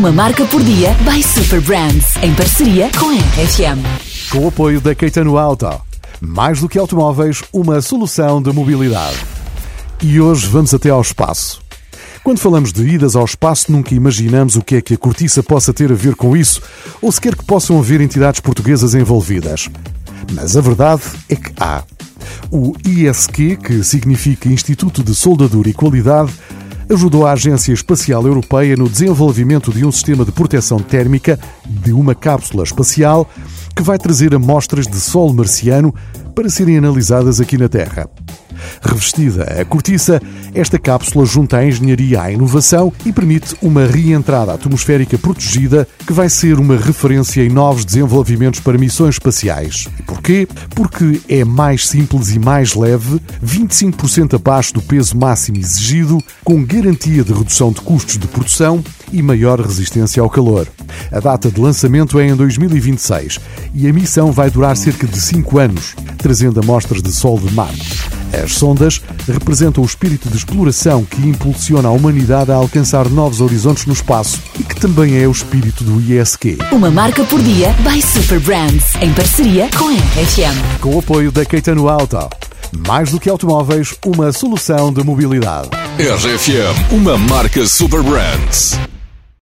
Uma marca por dia by Super Brands, em parceria com a RFM. Com o apoio da Caetano Auto. Mais do que automóveis, uma solução de mobilidade. E hoje vamos até ao espaço. Quando falamos de idas ao espaço, nunca imaginamos o que é que a cortiça possa ter a ver com isso, ou sequer que possam haver entidades portuguesas envolvidas. Mas a verdade é que há. O ISQ, que significa Instituto de Soldadura e Qualidade, ajudou a Agência Espacial Europeia no desenvolvimento de um sistema de proteção térmica de uma cápsula espacial que vai trazer amostras de solo marciano para serem analisadas aqui na Terra. Revestida a cortiça, esta cápsula junta a engenharia à inovação e permite uma reentrada atmosférica protegida que vai ser uma referência em novos desenvolvimentos para missões espaciais. Porquê? Porque é mais simples e mais leve, 25% abaixo do peso máximo exigido, com garantia de redução de custos de produção e maior resistência ao calor. A data de lançamento é em 2026 e a missão vai durar cerca de 5 anos, trazendo amostras de Sol de Marte. As sondas representam o espírito de exploração que impulsiona a humanidade a alcançar novos horizontes no espaço e que também é o espírito do ISQ. Uma marca por dia by Super Brands, em parceria com a RFM. Com o apoio da Caetano Auto. Mais do que automóveis, uma solução de mobilidade. RFM, uma marca Super Brands.